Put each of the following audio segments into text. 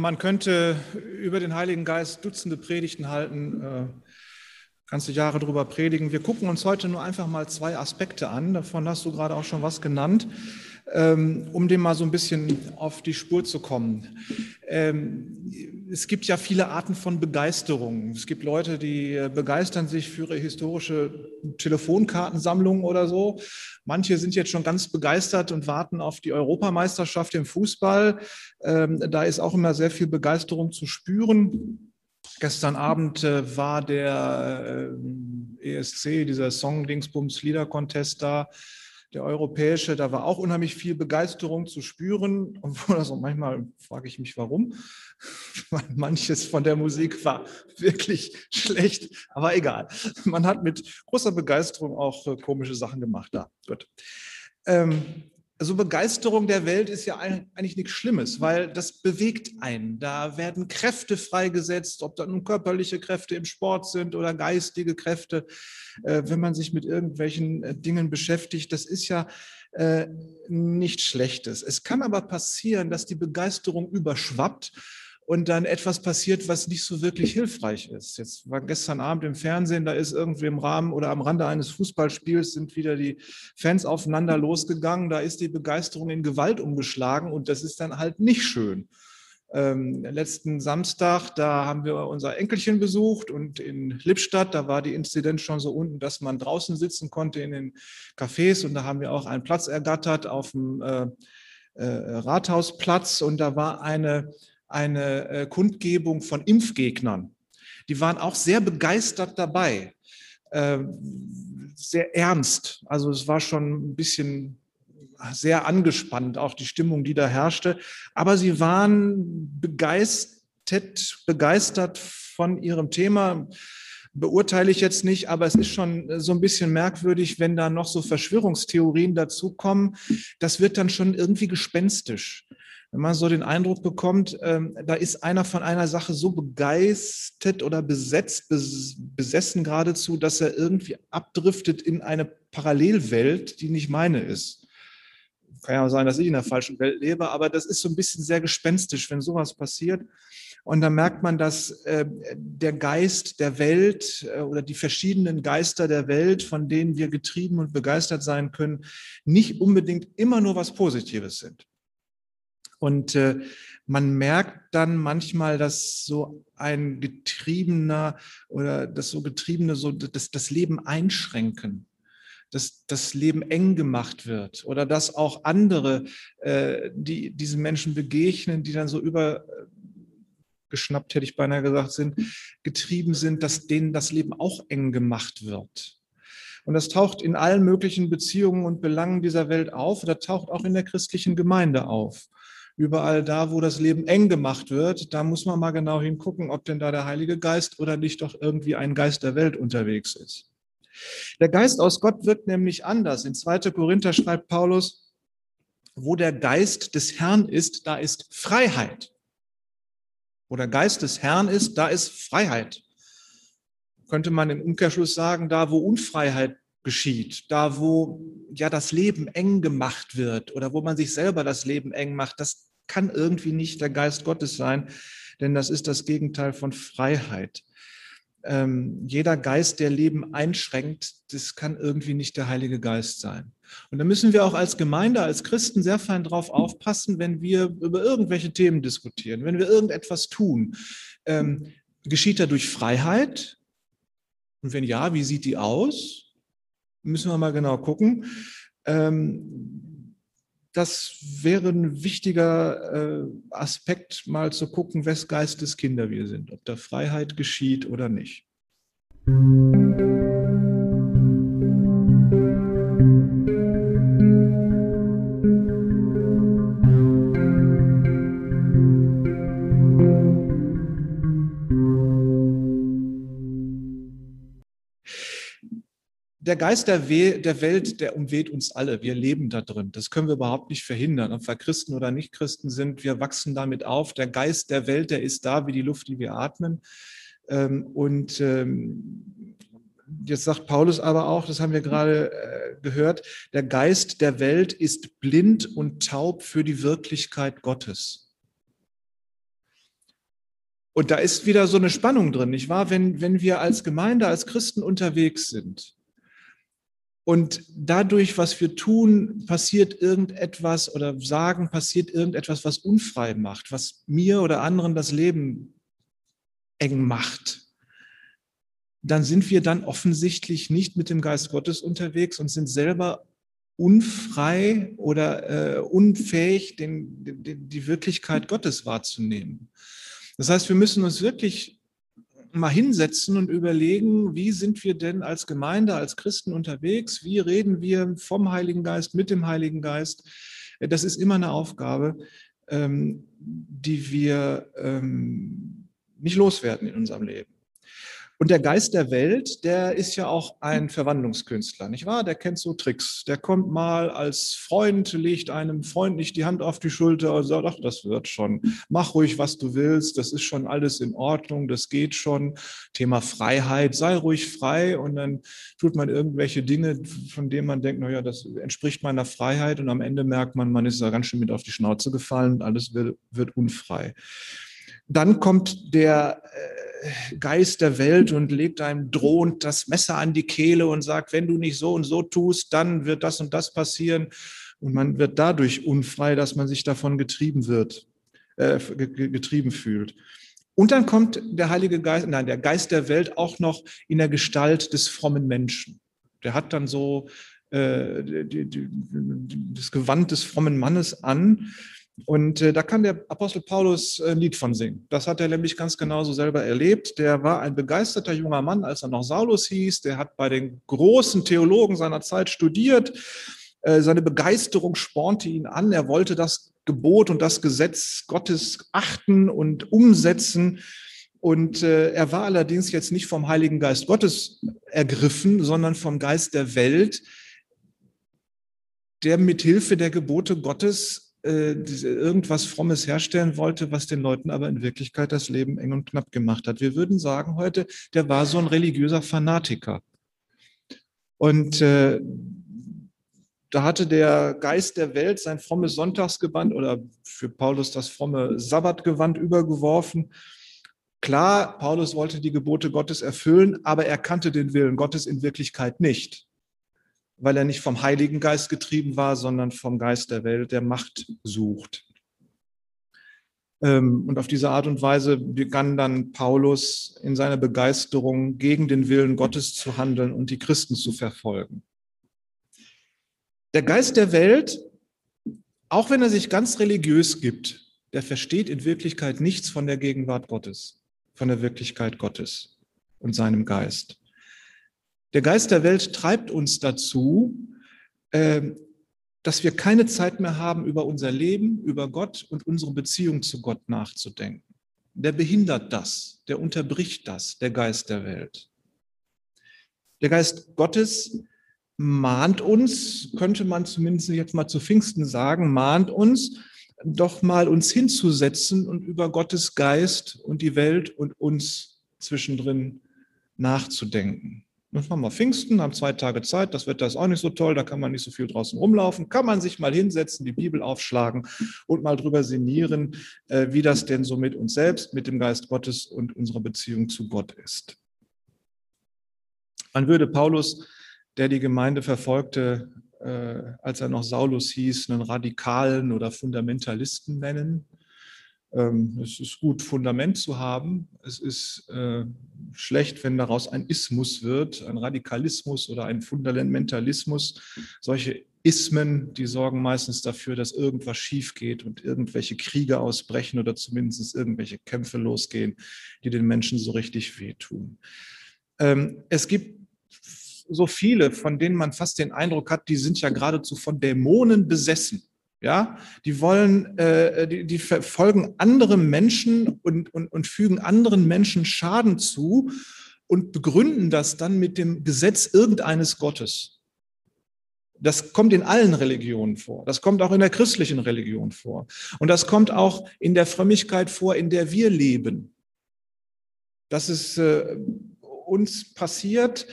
Man könnte über den Heiligen Geist Dutzende Predigten halten, äh, ganze Jahre darüber predigen. Wir gucken uns heute nur einfach mal zwei Aspekte an. Davon hast du gerade auch schon was genannt, ähm, um dem mal so ein bisschen auf die Spur zu kommen. Es gibt ja viele Arten von Begeisterung. Es gibt Leute, die äh, begeistern sich für ihre historische Telefonkartensammlung oder so. Manche sind jetzt schon ganz begeistert und warten auf die Europameisterschaft im Fußball. Ähm, da ist auch immer sehr viel Begeisterung zu spüren. Gestern Abend äh, war der äh, ESC, dieser Song-Dingsbums Lieder Contest da der europäische, da war auch unheimlich viel Begeisterung zu spüren, obwohl das auch manchmal frage ich mich, warum. Manches von der Musik war wirklich schlecht, aber egal. Man hat mit großer Begeisterung auch äh, komische Sachen gemacht da. Gut. Ähm, also Begeisterung der Welt ist ja eigentlich nichts Schlimmes, weil das bewegt einen. Da werden Kräfte freigesetzt, ob da nun körperliche Kräfte im Sport sind oder geistige Kräfte, äh, wenn man sich mit irgendwelchen äh, Dingen beschäftigt. Das ist ja äh, nichts Schlechtes. Es kann aber passieren, dass die Begeisterung überschwappt und dann etwas passiert, was nicht so wirklich hilfreich ist. Jetzt war gestern Abend im Fernsehen, da ist irgendwie im Rahmen oder am Rande eines Fußballspiels sind wieder die Fans aufeinander losgegangen. Da ist die Begeisterung in Gewalt umgeschlagen und das ist dann halt nicht schön. Ähm, letzten Samstag, da haben wir unser Enkelchen besucht und in Lippstadt, da war die Inzidenz schon so unten, dass man draußen sitzen konnte in den Cafés und da haben wir auch einen Platz ergattert auf dem äh, äh, Rathausplatz und da war eine eine äh, Kundgebung von Impfgegnern. Die waren auch sehr begeistert dabei, äh, sehr ernst. Also es war schon ein bisschen sehr angespannt, auch die Stimmung, die da herrschte. Aber sie waren begeistert, begeistert von ihrem Thema. Beurteile ich jetzt nicht, aber es ist schon so ein bisschen merkwürdig, wenn da noch so Verschwörungstheorien dazukommen. Das wird dann schon irgendwie gespenstisch wenn man so den Eindruck bekommt, ähm, da ist einer von einer Sache so begeistert oder besetzt, bes besessen geradezu, dass er irgendwie abdriftet in eine Parallelwelt, die nicht meine ist. Kann ja sein, dass ich in der falschen Welt lebe, aber das ist so ein bisschen sehr gespenstisch, wenn sowas passiert. Und da merkt man, dass äh, der Geist der Welt äh, oder die verschiedenen Geister der Welt, von denen wir getrieben und begeistert sein können, nicht unbedingt immer nur was Positives sind. Und äh, man merkt dann manchmal, dass so ein Getriebener oder das so Getriebene so das, das Leben einschränken, dass das Leben eng gemacht wird oder dass auch andere, äh, die diesen Menschen begegnen, die dann so über äh, hätte ich beinahe gesagt, sind, getrieben sind, dass denen das Leben auch eng gemacht wird. Und das taucht in allen möglichen Beziehungen und Belangen dieser Welt auf. Oder taucht auch in der christlichen Gemeinde auf überall da, wo das Leben eng gemacht wird, da muss man mal genau hingucken, ob denn da der Heilige Geist oder nicht doch irgendwie ein Geist der Welt unterwegs ist. Der Geist aus Gott wirkt nämlich anders. In 2. Korinther schreibt Paulus, wo der Geist des Herrn ist, da ist Freiheit. Wo der Geist des Herrn ist, da ist Freiheit. Könnte man im Umkehrschluss sagen, da wo Unfreiheit geschieht, da wo ja das Leben eng gemacht wird oder wo man sich selber das Leben eng macht, das kann irgendwie nicht der Geist Gottes sein, denn das ist das Gegenteil von Freiheit. Ähm, jeder Geist, der Leben einschränkt, das kann irgendwie nicht der Heilige Geist sein. Und da müssen wir auch als Gemeinde, als Christen sehr fein drauf aufpassen, wenn wir über irgendwelche Themen diskutieren, wenn wir irgendetwas tun. Ähm, geschieht da durch Freiheit? Und wenn ja, wie sieht die aus? Müssen wir mal genau gucken. Ähm, das wäre ein wichtiger äh, Aspekt, mal zu gucken, wes Geistes Kinder wir sind, ob da Freiheit geschieht oder nicht. Der Geist der, We der Welt, der umweht uns alle. Wir leben da drin. Das können wir überhaupt nicht verhindern. Ob wir Christen oder Nicht-Christen sind, wir wachsen damit auf. Der Geist der Welt, der ist da wie die Luft, die wir atmen. Ähm, und ähm, jetzt sagt Paulus aber auch, das haben wir gerade äh, gehört, der Geist der Welt ist blind und taub für die Wirklichkeit Gottes. Und da ist wieder so eine Spannung drin, nicht wahr? Wenn, wenn wir als Gemeinde, als Christen unterwegs sind und dadurch, was wir tun, passiert irgendetwas oder sagen, passiert irgendetwas, was unfrei macht, was mir oder anderen das Leben eng macht, dann sind wir dann offensichtlich nicht mit dem Geist Gottes unterwegs und sind selber unfrei oder äh, unfähig, den, den, die Wirklichkeit Gottes wahrzunehmen. Das heißt, wir müssen uns wirklich mal hinsetzen und überlegen, wie sind wir denn als Gemeinde, als Christen unterwegs? Wie reden wir vom Heiligen Geist, mit dem Heiligen Geist? Das ist immer eine Aufgabe, ähm, die wir ähm, nicht loswerden in unserem Leben. Und der Geist der Welt, der ist ja auch ein Verwandlungskünstler, nicht wahr? Der kennt so Tricks. Der kommt mal als Freund, legt einem freundlich die Hand auf die Schulter und sagt, ach, das wird schon. Mach ruhig, was du willst. Das ist schon alles in Ordnung. Das geht schon. Thema Freiheit. Sei ruhig frei. Und dann tut man irgendwelche Dinge, von denen man denkt, naja, das entspricht meiner Freiheit. Und am Ende merkt man, man ist da ganz schön mit auf die Schnauze gefallen und alles wird, wird unfrei. Dann kommt der äh, Geist der Welt und legt einem drohend das Messer an die Kehle und sagt, wenn du nicht so und so tust, dann wird das und das passieren. Und man wird dadurch unfrei, dass man sich davon getrieben wird, äh, getrieben fühlt. Und dann kommt der Heilige Geist, nein, der Geist der Welt auch noch in der Gestalt des frommen Menschen. Der hat dann so äh, die, die, das Gewand des frommen Mannes an und äh, da kann der Apostel Paulus ein Lied von singen. Das hat er nämlich ganz genauso selber erlebt. Der war ein begeisterter junger Mann, als er noch Saulus hieß. Der hat bei den großen Theologen seiner Zeit studiert. Äh, seine Begeisterung spornte ihn an. Er wollte das Gebot und das Gesetz Gottes achten und umsetzen. Und äh, er war allerdings jetzt nicht vom Heiligen Geist Gottes ergriffen, sondern vom Geist der Welt, der mit Hilfe der Gebote Gottes äh, irgendwas Frommes herstellen wollte, was den Leuten aber in Wirklichkeit das Leben eng und knapp gemacht hat. Wir würden sagen heute, der war so ein religiöser Fanatiker. Und äh, da hatte der Geist der Welt sein frommes Sonntagsgewand oder für Paulus das fromme Sabbatgewand übergeworfen. Klar, Paulus wollte die Gebote Gottes erfüllen, aber er kannte den Willen Gottes in Wirklichkeit nicht weil er nicht vom Heiligen Geist getrieben war, sondern vom Geist der Welt, der Macht sucht. Ähm, und auf diese Art und Weise begann dann Paulus in seiner Begeisterung gegen den Willen Gottes zu handeln und die Christen zu verfolgen. Der Geist der Welt, auch wenn er sich ganz religiös gibt, der versteht in Wirklichkeit nichts von der Gegenwart Gottes, von der Wirklichkeit Gottes und seinem Geist. Der Geist der Welt treibt uns dazu, ähm, dass wir keine Zeit mehr haben, über unser Leben, über Gott und unsere Beziehung zu Gott nachzudenken. Der behindert das, der unterbricht das, der Geist der Welt. Der Geist Gottes mahnt uns, könnte man zumindest jetzt mal zu Pfingsten sagen, mahnt uns, doch mal uns hinzusetzen und über Gottes Geist und die Welt und uns zwischendrin nachzudenken. Dann machen wir Pfingsten, haben zwei Tage Zeit, das Wetter ist auch nicht so toll, da kann man nicht so viel draußen rumlaufen. Kann man sich mal hinsetzen, die Bibel aufschlagen und mal drüber sinnieren, äh, wie das denn so mit uns selbst, mit dem Geist Gottes und unserer Beziehung zu Gott ist. Man würde Paulus, der die Gemeinde verfolgte, äh, als er noch Saulus hieß, einen Radikalen oder Fundamentalisten nennen. Ähm, es ist gut, Fundament zu haben. Es ist äh, schlecht, wenn daraus ein Ismus wird, ein Radikalismus oder ein Fundamentalismus. Solche Ismen, die sorgen meistens dafür, dass irgendwas schief geht und irgendwelche Kriege ausbrechen oder zumindest irgendwelche Kämpfe losgehen, die den Menschen so richtig wehtun. Ähm, es gibt so viele, von denen man fast den Eindruck hat, die sind ja geradezu von Dämonen besessen. Ja, die wollen, äh, die, die verfolgen andere Menschen und, und, und fügen anderen Menschen Schaden zu und begründen das dann mit dem Gesetz irgendeines Gottes. Das kommt in allen Religionen vor. Das kommt auch in der christlichen Religion vor. Und das kommt auch in der Frömmigkeit vor, in der wir leben. Das ist äh, uns passiert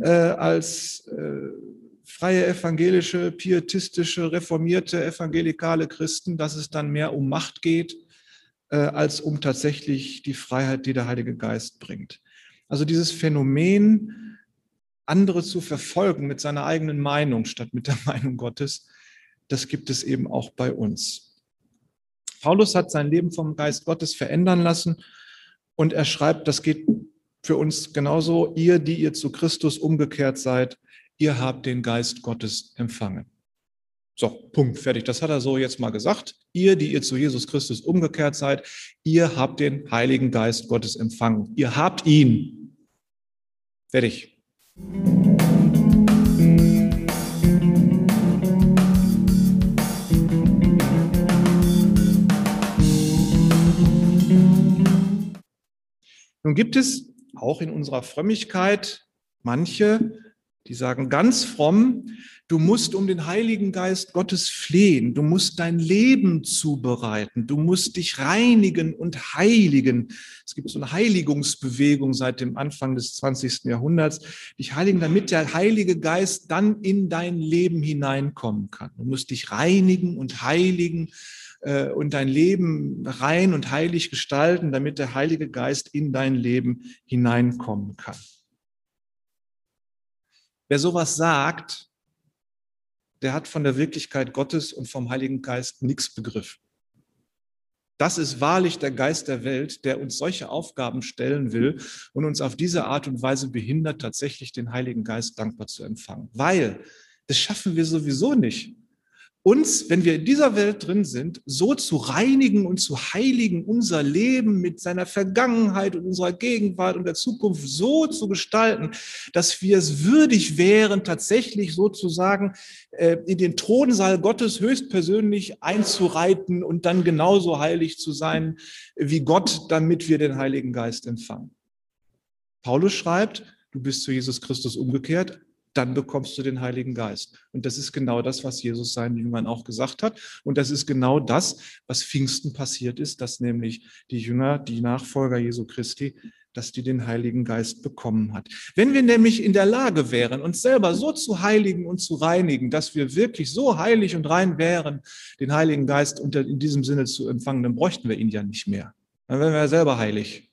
äh, als äh, freie evangelische, pietistische, reformierte, evangelikale Christen, dass es dann mehr um Macht geht äh, als um tatsächlich die Freiheit, die der Heilige Geist bringt. Also dieses Phänomen, andere zu verfolgen mit seiner eigenen Meinung statt mit der Meinung Gottes, das gibt es eben auch bei uns. Paulus hat sein Leben vom Geist Gottes verändern lassen und er schreibt, das geht für uns genauso, ihr, die ihr zu Christus umgekehrt seid, ihr habt den Geist Gottes empfangen. So, Punkt, fertig. Das hat er so jetzt mal gesagt. Ihr, die ihr zu Jesus Christus umgekehrt seid, ihr habt den Heiligen Geist Gottes empfangen. Ihr habt ihn. Fertig. Nun gibt es auch in unserer Frömmigkeit manche, die sagen ganz fromm, du musst um den Heiligen Geist Gottes flehen, du musst dein Leben zubereiten, du musst dich reinigen und heiligen. Es gibt so eine Heiligungsbewegung seit dem Anfang des 20. Jahrhunderts, dich heiligen, damit der Heilige Geist dann in dein Leben hineinkommen kann. Du musst dich reinigen und heiligen äh, und dein Leben rein und heilig gestalten, damit der Heilige Geist in dein Leben hineinkommen kann. Wer sowas sagt, der hat von der Wirklichkeit Gottes und vom Heiligen Geist nichts begriffen. Das ist wahrlich der Geist der Welt, der uns solche Aufgaben stellen will und uns auf diese Art und Weise behindert, tatsächlich den Heiligen Geist dankbar zu empfangen. Weil das schaffen wir sowieso nicht uns, wenn wir in dieser Welt drin sind, so zu reinigen und zu heiligen, unser Leben mit seiner Vergangenheit und unserer Gegenwart und der Zukunft so zu gestalten, dass wir es würdig wären, tatsächlich sozusagen äh, in den Thronsaal Gottes höchstpersönlich einzureiten und dann genauso heilig zu sein wie Gott, damit wir den Heiligen Geist empfangen. Paulus schreibt, du bist zu Jesus Christus umgekehrt, dann bekommst du den Heiligen Geist. Und das ist genau das, was Jesus seinen Jüngern auch gesagt hat. Und das ist genau das, was Pfingsten passiert ist, dass nämlich die Jünger, die Nachfolger Jesu Christi, dass die den Heiligen Geist bekommen hat. Wenn wir nämlich in der Lage wären, uns selber so zu heiligen und zu reinigen, dass wir wirklich so heilig und rein wären, den Heiligen Geist in diesem Sinne zu empfangen, dann bräuchten wir ihn ja nicht mehr. Dann wären wir ja selber heilig.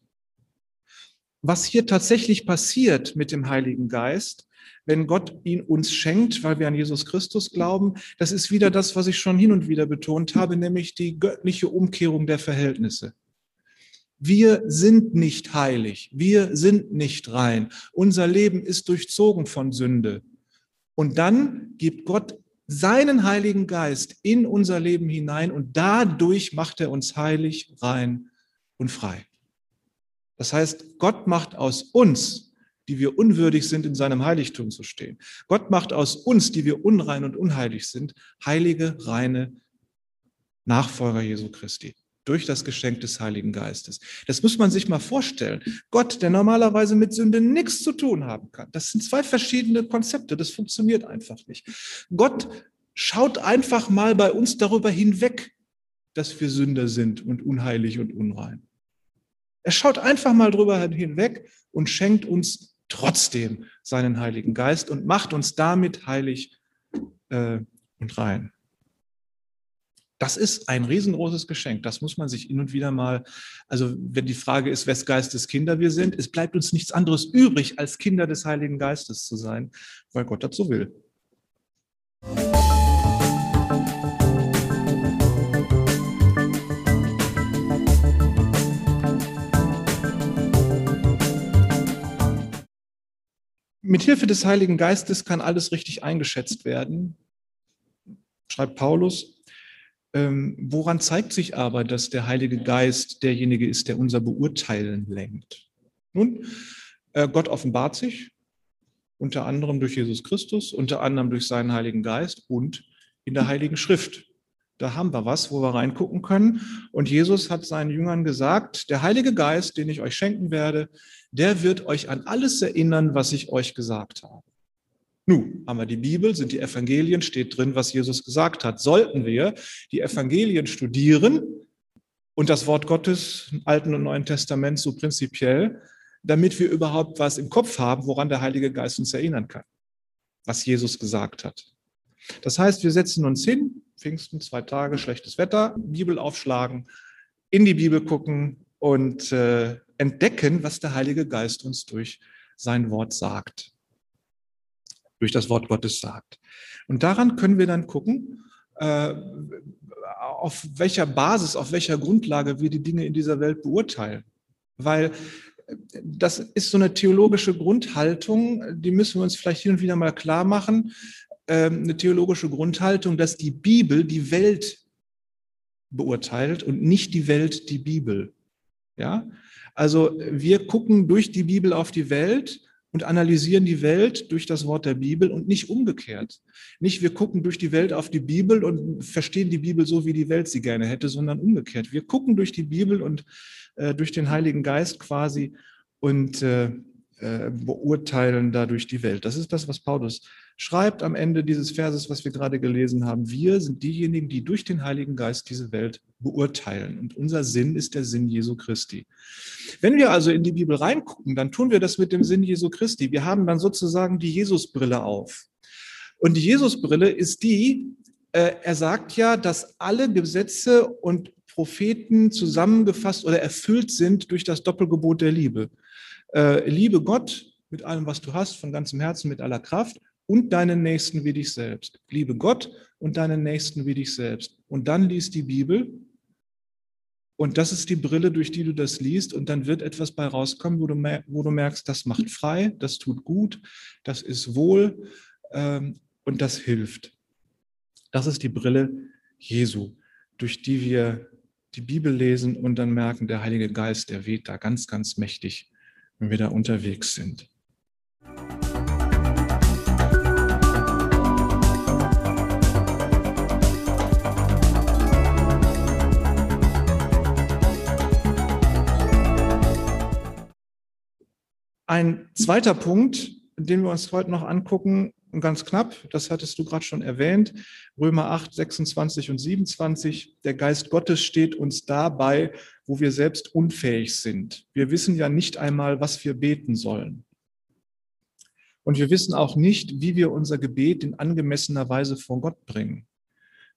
Was hier tatsächlich passiert mit dem Heiligen Geist, wenn Gott ihn uns schenkt, weil wir an Jesus Christus glauben, das ist wieder das, was ich schon hin und wieder betont habe, nämlich die göttliche Umkehrung der Verhältnisse. Wir sind nicht heilig, wir sind nicht rein. Unser Leben ist durchzogen von Sünde. Und dann gibt Gott seinen Heiligen Geist in unser Leben hinein und dadurch macht er uns heilig, rein und frei. Das heißt, Gott macht aus uns die wir unwürdig sind, in seinem Heiligtum zu stehen. Gott macht aus uns, die wir unrein und unheilig sind, heilige, reine Nachfolger Jesu Christi durch das Geschenk des Heiligen Geistes. Das muss man sich mal vorstellen. Gott, der normalerweise mit Sünde nichts zu tun haben kann. Das sind zwei verschiedene Konzepte. Das funktioniert einfach nicht. Gott schaut einfach mal bei uns darüber hinweg, dass wir Sünder sind und unheilig und unrein. Er schaut einfach mal drüber hinweg und schenkt uns trotzdem seinen Heiligen Geist und macht uns damit heilig äh, und rein. Das ist ein riesengroßes Geschenk. Das muss man sich hin und wieder mal, also wenn die Frage ist, wes Geistes Kinder wir sind, es bleibt uns nichts anderes übrig, als Kinder des Heiligen Geistes zu sein, weil Gott dazu will. Mit Hilfe des Heiligen Geistes kann alles richtig eingeschätzt werden, schreibt Paulus. Ähm, woran zeigt sich aber, dass der Heilige Geist derjenige ist, der unser Beurteilen lenkt? Nun, äh, Gott offenbart sich, unter anderem durch Jesus Christus, unter anderem durch seinen Heiligen Geist und in der Heiligen Schrift. Da haben wir was, wo wir reingucken können. Und Jesus hat seinen Jüngern gesagt, der Heilige Geist, den ich euch schenken werde, der wird euch an alles erinnern, was ich euch gesagt habe. Nun, haben wir die Bibel, sind die Evangelien, steht drin, was Jesus gesagt hat. Sollten wir die Evangelien studieren und das Wort Gottes im Alten und Neuen Testament so prinzipiell, damit wir überhaupt was im Kopf haben, woran der Heilige Geist uns erinnern kann, was Jesus gesagt hat. Das heißt, wir setzen uns hin, Pfingsten, zwei Tage, schlechtes Wetter, Bibel aufschlagen, in die Bibel gucken und äh, entdecken, was der Heilige Geist uns durch sein Wort sagt, durch das Wort Gottes sagt. Und daran können wir dann gucken, äh, auf welcher Basis, auf welcher Grundlage wir die Dinge in dieser Welt beurteilen. Weil das ist so eine theologische Grundhaltung, die müssen wir uns vielleicht hin und wieder mal klar machen. Ähm, eine theologische Grundhaltung, dass die Bibel die Welt beurteilt und nicht die Welt die Bibel. Ja? Also wir gucken durch die Bibel auf die Welt und analysieren die Welt durch das Wort der Bibel und nicht umgekehrt. Nicht wir gucken durch die Welt auf die Bibel und verstehen die Bibel so, wie die Welt sie gerne hätte, sondern umgekehrt. Wir gucken durch die Bibel und äh, durch den Heiligen Geist quasi und äh, äh, beurteilen dadurch die Welt. Das ist das, was Paulus schreibt am Ende dieses Verses, was wir gerade gelesen haben. Wir sind diejenigen, die durch den Heiligen Geist diese Welt beurteilen. Und unser Sinn ist der Sinn Jesu Christi. Wenn wir also in die Bibel reingucken, dann tun wir das mit dem Sinn Jesu Christi. Wir haben dann sozusagen die Jesusbrille auf. Und die Jesusbrille ist die, äh, er sagt ja, dass alle Gesetze und Propheten zusammengefasst oder erfüllt sind durch das Doppelgebot der Liebe. Äh, liebe Gott mit allem, was du hast, von ganzem Herzen, mit aller Kraft und deinen Nächsten wie dich selbst. Liebe Gott und deinen Nächsten wie dich selbst. Und dann liest die Bibel und das ist die Brille, durch die du das liest und dann wird etwas bei rauskommen, wo du, wo du merkst, das macht frei, das tut gut, das ist wohl ähm, und das hilft. Das ist die Brille Jesu, durch die wir die Bibel lesen und dann merken, der Heilige Geist, der weht da ganz, ganz mächtig, wenn wir da unterwegs sind. Ein zweiter Punkt, den wir uns heute noch angucken, ganz knapp, das hattest du gerade schon erwähnt, Römer 8, 26 und 27, der Geist Gottes steht uns dabei, wo wir selbst unfähig sind. Wir wissen ja nicht einmal, was wir beten sollen. Und wir wissen auch nicht, wie wir unser Gebet in angemessener Weise vor Gott bringen.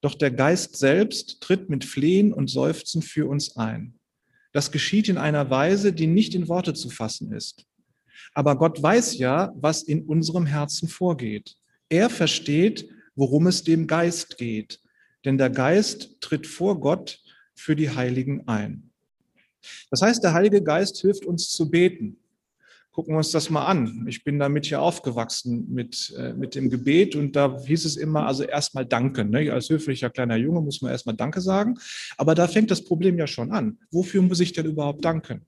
Doch der Geist selbst tritt mit Flehen und Seufzen für uns ein. Das geschieht in einer Weise, die nicht in Worte zu fassen ist. Aber Gott weiß ja, was in unserem Herzen vorgeht. Er versteht, worum es dem Geist geht. Denn der Geist tritt vor Gott für die Heiligen ein. Das heißt, der Heilige Geist hilft uns zu beten. Gucken wir uns das mal an. Ich bin damit hier aufgewachsen mit, äh, mit dem Gebet und da hieß es immer, also erstmal danken. Ne? Als höflicher kleiner Junge muss man erstmal Danke sagen. Aber da fängt das Problem ja schon an. Wofür muss ich denn überhaupt danken?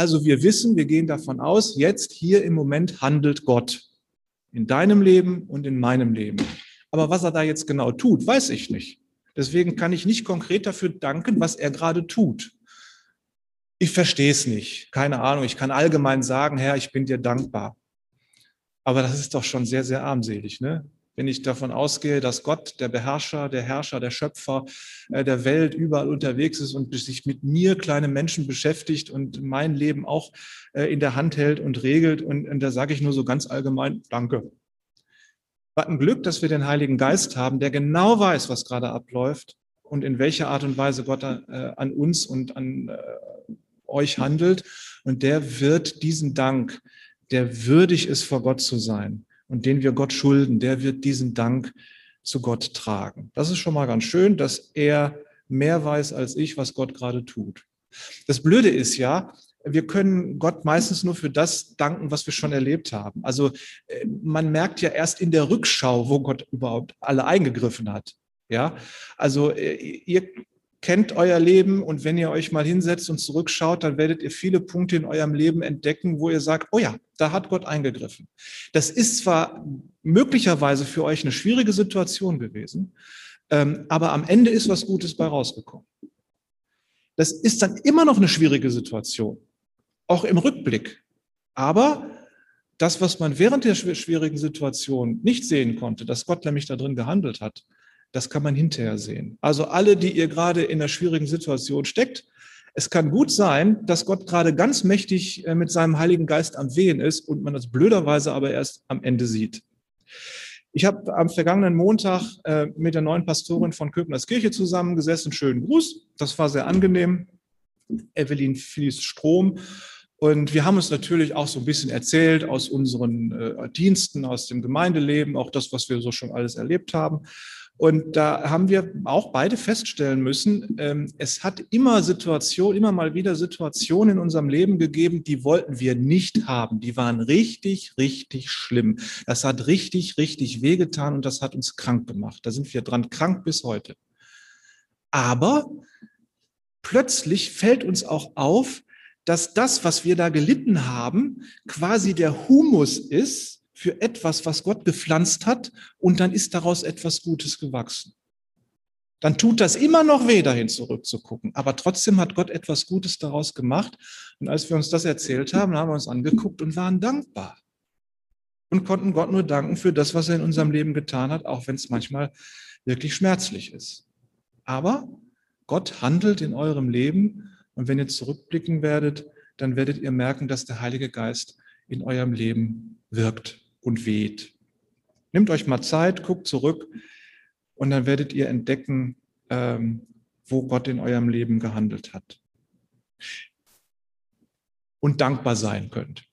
Also wir wissen, wir gehen davon aus, jetzt hier im Moment handelt Gott in deinem Leben und in meinem Leben. Aber was er da jetzt genau tut, weiß ich nicht. Deswegen kann ich nicht konkret dafür danken, was er gerade tut. Ich verstehe es nicht. Keine Ahnung. Ich kann allgemein sagen, Herr, ich bin dir dankbar. Aber das ist doch schon sehr, sehr armselig, ne? Wenn ich davon ausgehe, dass Gott, der Beherrscher, der Herrscher, der Schöpfer äh, der Welt überall unterwegs ist und sich mit mir, kleinen Menschen, beschäftigt und mein Leben auch äh, in der Hand hält und regelt. Und, und da sage ich nur so ganz allgemein, danke. Was ein Glück, dass wir den Heiligen Geist haben, der genau weiß, was gerade abläuft und in welcher Art und Weise Gott äh, an uns und an euch handelt. Und der wird diesen Dank, der würdig ist, vor Gott zu sein, und den wir Gott schulden, der wird diesen Dank zu Gott tragen. Das ist schon mal ganz schön, dass er mehr weiß als ich, was Gott gerade tut. Das Blöde ist ja, wir können Gott meistens nur für das danken, was wir schon erlebt haben. Also äh, man merkt ja erst in der Rückschau, wo Gott überhaupt alle eingegriffen hat. Ja, also äh, ihr kennt euer Leben und wenn ihr euch mal hinsetzt und zurückschaut, dann werdet ihr viele Punkte in eurem Leben entdecken, wo ihr sagt, oh ja, da hat Gott eingegriffen. Das ist zwar möglicherweise für euch eine schwierige Situation gewesen, ähm, aber am Ende ist was Gutes bei rausgekommen. Das ist dann immer noch eine schwierige Situation, auch im Rückblick. Aber das, was man während der schwierigen Situation nicht sehen konnte, dass Gott nämlich da drin gehandelt hat, das kann man hinterher sehen. Also alle, die ihr gerade in einer schwierigen Situation steckt, es kann gut sein, dass Gott gerade ganz mächtig äh, mit seinem Heiligen Geist am Wehen ist und man das blöderweise aber erst am Ende sieht. Ich habe am vergangenen Montag äh, mit der neuen Pastorin von Köpners Kirche zusammengesessen. Schönen Gruß. Das war sehr angenehm. Evelyn Fließ Strom. Und wir haben uns natürlich auch so ein bisschen erzählt aus unseren äh, Diensten, aus dem Gemeindeleben, auch das, was wir so schon alles erlebt haben. Und da haben wir auch beide feststellen müssen, ähm, es hat immer Situationen, immer mal wieder Situationen in unserem Leben gegeben, die wollten wir nicht haben. Die waren richtig, richtig schlimm. Das hat richtig, richtig wehgetan und das hat uns krank gemacht. Da sind wir dran krank bis heute. Aber plötzlich fällt uns auch auf, dass das, was wir da gelitten haben, quasi der Humus ist, für etwas, was Gott gepflanzt hat und dann ist daraus etwas Gutes gewachsen. Dann tut das immer noch weh, dahin zurückzugucken. Aber trotzdem hat Gott etwas Gutes daraus gemacht. Und als wir uns das erzählt haben, haben wir uns angeguckt und waren dankbar. Und konnten Gott nur danken für das, was er in unserem Leben getan hat, auch wenn es manchmal wirklich schmerzlich ist. Aber Gott handelt in eurem Leben. Und wenn ihr zurückblicken werdet, dann werdet ihr merken, dass der Heilige Geist in eurem Leben wirkt und weht. Nehmt euch mal Zeit, guckt zurück und dann werdet ihr entdecken, ähm, wo Gott in eurem Leben gehandelt hat. Und dankbar sein könnt.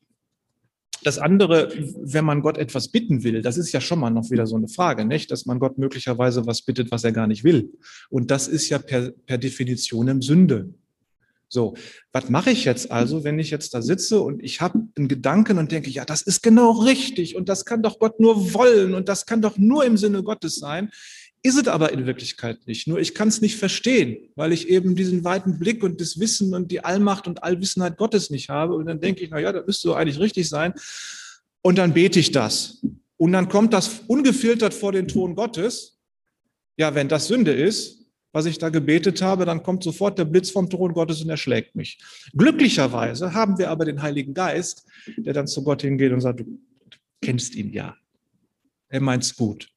Das andere, wenn man Gott etwas bitten will, das ist ja schon mal noch wieder so eine Frage, nicht? Dass man Gott möglicherweise was bittet, was er gar nicht will. Und das ist ja per, per Definition Sünde. So, was mache ich jetzt also, wenn ich jetzt da sitze und ich habe einen Gedanken und denke, ja, das ist genau richtig und das kann doch Gott nur wollen und das kann doch nur im Sinne Gottes sein. Ist es aber in Wirklichkeit nicht. Nur ich kann es nicht verstehen, weil ich eben diesen weiten Blick und das Wissen und die Allmacht und Allwissenheit Gottes nicht habe. Und dann denke ich, na ja, das müsste so eigentlich richtig sein. Und dann bete ich das. Und dann kommt das ungefiltert vor den Thron Gottes. Ja, wenn das Sünde ist, was ich da gebetet habe, dann kommt sofort der Blitz vom Thron Gottes und erschlägt mich. Glücklicherweise haben wir aber den Heiligen Geist, der dann zu Gott hingeht und sagt, du kennst ihn ja. Er meint's gut.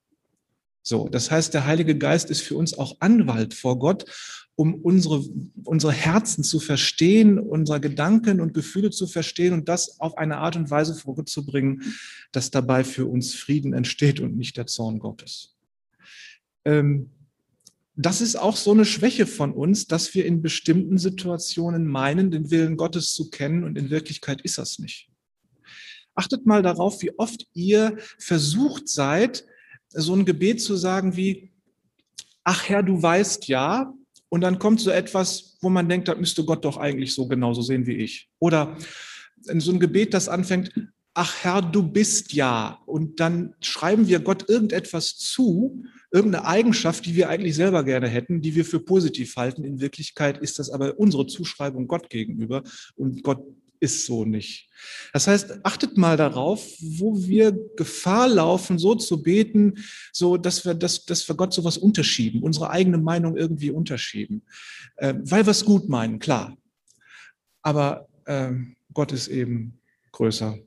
So, das heißt, der Heilige Geist ist für uns auch Anwalt vor Gott, um unsere, unsere Herzen zu verstehen, unsere Gedanken und Gefühle zu verstehen und das auf eine Art und Weise vorzubringen, dass dabei für uns Frieden entsteht und nicht der Zorn Gottes. Ähm, das ist auch so eine Schwäche von uns, dass wir in bestimmten Situationen meinen, den Willen Gottes zu kennen und in Wirklichkeit ist das nicht. Achtet mal darauf, wie oft ihr versucht seid, so ein Gebet zu sagen wie, ach Herr, du weißt ja, und dann kommt so etwas, wo man denkt, das müsste Gott doch eigentlich so genauso sehen wie ich. Oder so ein Gebet, das anfängt, ach Herr, du bist ja. Und dann schreiben wir Gott irgendetwas zu, irgendeine Eigenschaft, die wir eigentlich selber gerne hätten, die wir für positiv halten. In Wirklichkeit ist das aber unsere Zuschreibung Gott gegenüber und Gott ist so nicht. Das heißt, achtet mal darauf, wo wir Gefahr laufen, so zu beten, so dass wir, dass, dass wir Gott sowas unterschieben, unsere eigene Meinung irgendwie unterschieben, äh, weil wir es gut meinen, klar. Aber äh, Gott ist eben größer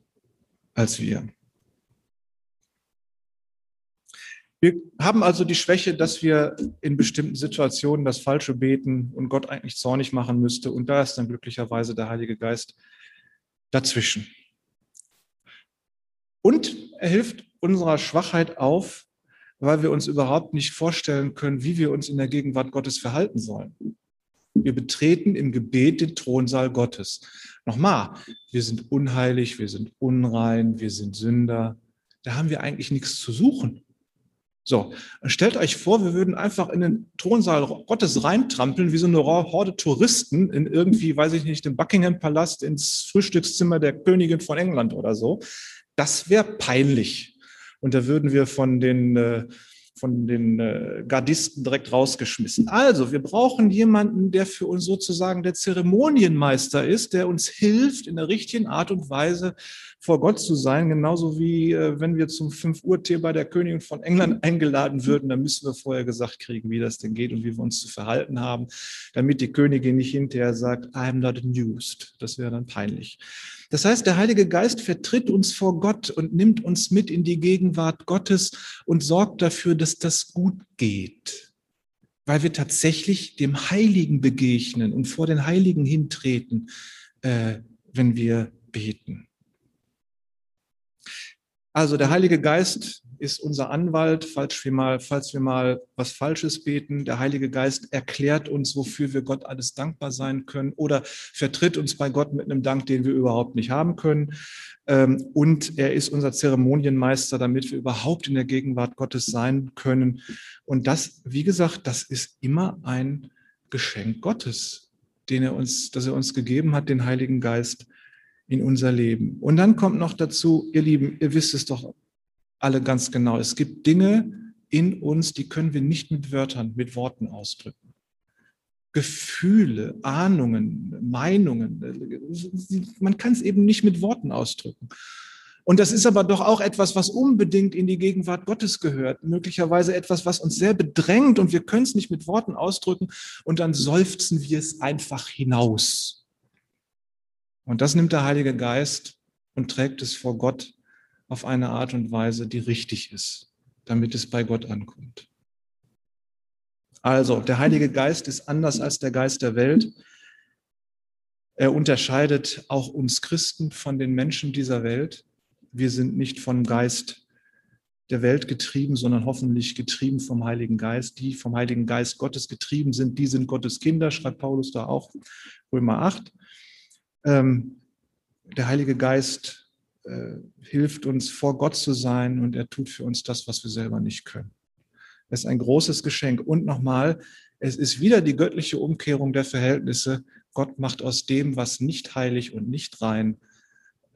als wir. Wir haben also die Schwäche, dass wir in bestimmten Situationen das Falsche beten und Gott eigentlich zornig machen müsste. Und da ist dann glücklicherweise der Heilige Geist dazwischen. Und er hilft unserer Schwachheit auf, weil wir uns überhaupt nicht vorstellen können, wie wir uns in der Gegenwart Gottes verhalten sollen. Wir betreten im Gebet den Thronsaal Gottes. Nochmal, wir sind unheilig, wir sind unrein, wir sind Sünder. Da haben wir eigentlich nichts zu suchen. So, stellt euch vor, wir würden einfach in den Thronsaal Gottes reintrampeln, wie so eine Horde Touristen in irgendwie, weiß ich nicht, den Buckingham Palast, ins Frühstückszimmer der Königin von England oder so. Das wäre peinlich. Und da würden wir von den äh, von den äh, Gardisten direkt rausgeschmissen. Also, wir brauchen jemanden, der für uns sozusagen der Zeremonienmeister ist, der uns hilft, in der richtigen Art und Weise vor Gott zu sein. Genauso wie äh, wenn wir zum 5 Uhr Tee bei der Königin von England eingeladen würden, dann müssen wir vorher gesagt kriegen, wie das denn geht und wie wir uns zu verhalten haben, damit die Königin nicht hinterher sagt, I'm not amused. Das wäre dann peinlich. Das heißt, der Heilige Geist vertritt uns vor Gott und nimmt uns mit in die Gegenwart Gottes und sorgt dafür, dass das gut geht, weil wir tatsächlich dem Heiligen begegnen und vor den Heiligen hintreten, äh, wenn wir beten. Also der Heilige Geist ist unser Anwalt, falls wir, mal, falls wir mal was Falsches beten. Der Heilige Geist erklärt uns, wofür wir Gott alles dankbar sein können oder vertritt uns bei Gott mit einem Dank, den wir überhaupt nicht haben können. Ähm, und er ist unser Zeremonienmeister, damit wir überhaupt in der Gegenwart Gottes sein können. Und das, wie gesagt, das ist immer ein Geschenk Gottes, den er uns, das er uns gegeben hat, den Heiligen Geist in unser Leben. Und dann kommt noch dazu, ihr Lieben, ihr wisst es doch alle ganz genau. Es gibt Dinge in uns, die können wir nicht mit Wörtern, mit Worten ausdrücken. Gefühle, Ahnungen, Meinungen, man kann es eben nicht mit Worten ausdrücken. Und das ist aber doch auch etwas, was unbedingt in die Gegenwart Gottes gehört. Möglicherweise etwas, was uns sehr bedrängt und wir können es nicht mit Worten ausdrücken und dann seufzen wir es einfach hinaus. Und das nimmt der Heilige Geist und trägt es vor Gott auf eine Art und Weise, die richtig ist, damit es bei Gott ankommt. Also, der Heilige Geist ist anders als der Geist der Welt. Er unterscheidet auch uns Christen von den Menschen dieser Welt. Wir sind nicht vom Geist der Welt getrieben, sondern hoffentlich getrieben vom Heiligen Geist. Die vom Heiligen Geist Gottes getrieben sind, die sind Gottes Kinder, schreibt Paulus da auch, Römer 8. Ähm, der Heilige Geist äh, hilft uns, vor Gott zu sein und er tut für uns das, was wir selber nicht können. Es ist ein großes Geschenk. Und nochmal, es ist wieder die göttliche Umkehrung der Verhältnisse. Gott macht aus dem, was nicht heilig und nicht rein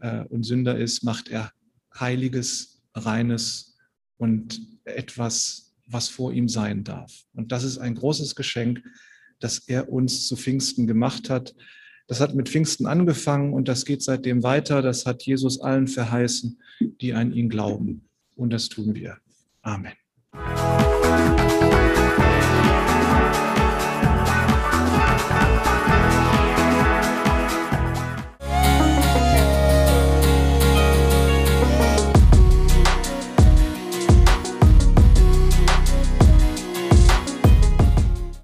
äh, und Sünder ist, macht er heiliges, reines und etwas, was vor ihm sein darf. Und das ist ein großes Geschenk, das er uns zu Pfingsten gemacht hat. Das hat mit Pfingsten angefangen und das geht seitdem weiter. Das hat Jesus allen verheißen, die an ihn glauben. Und das tun wir. Amen.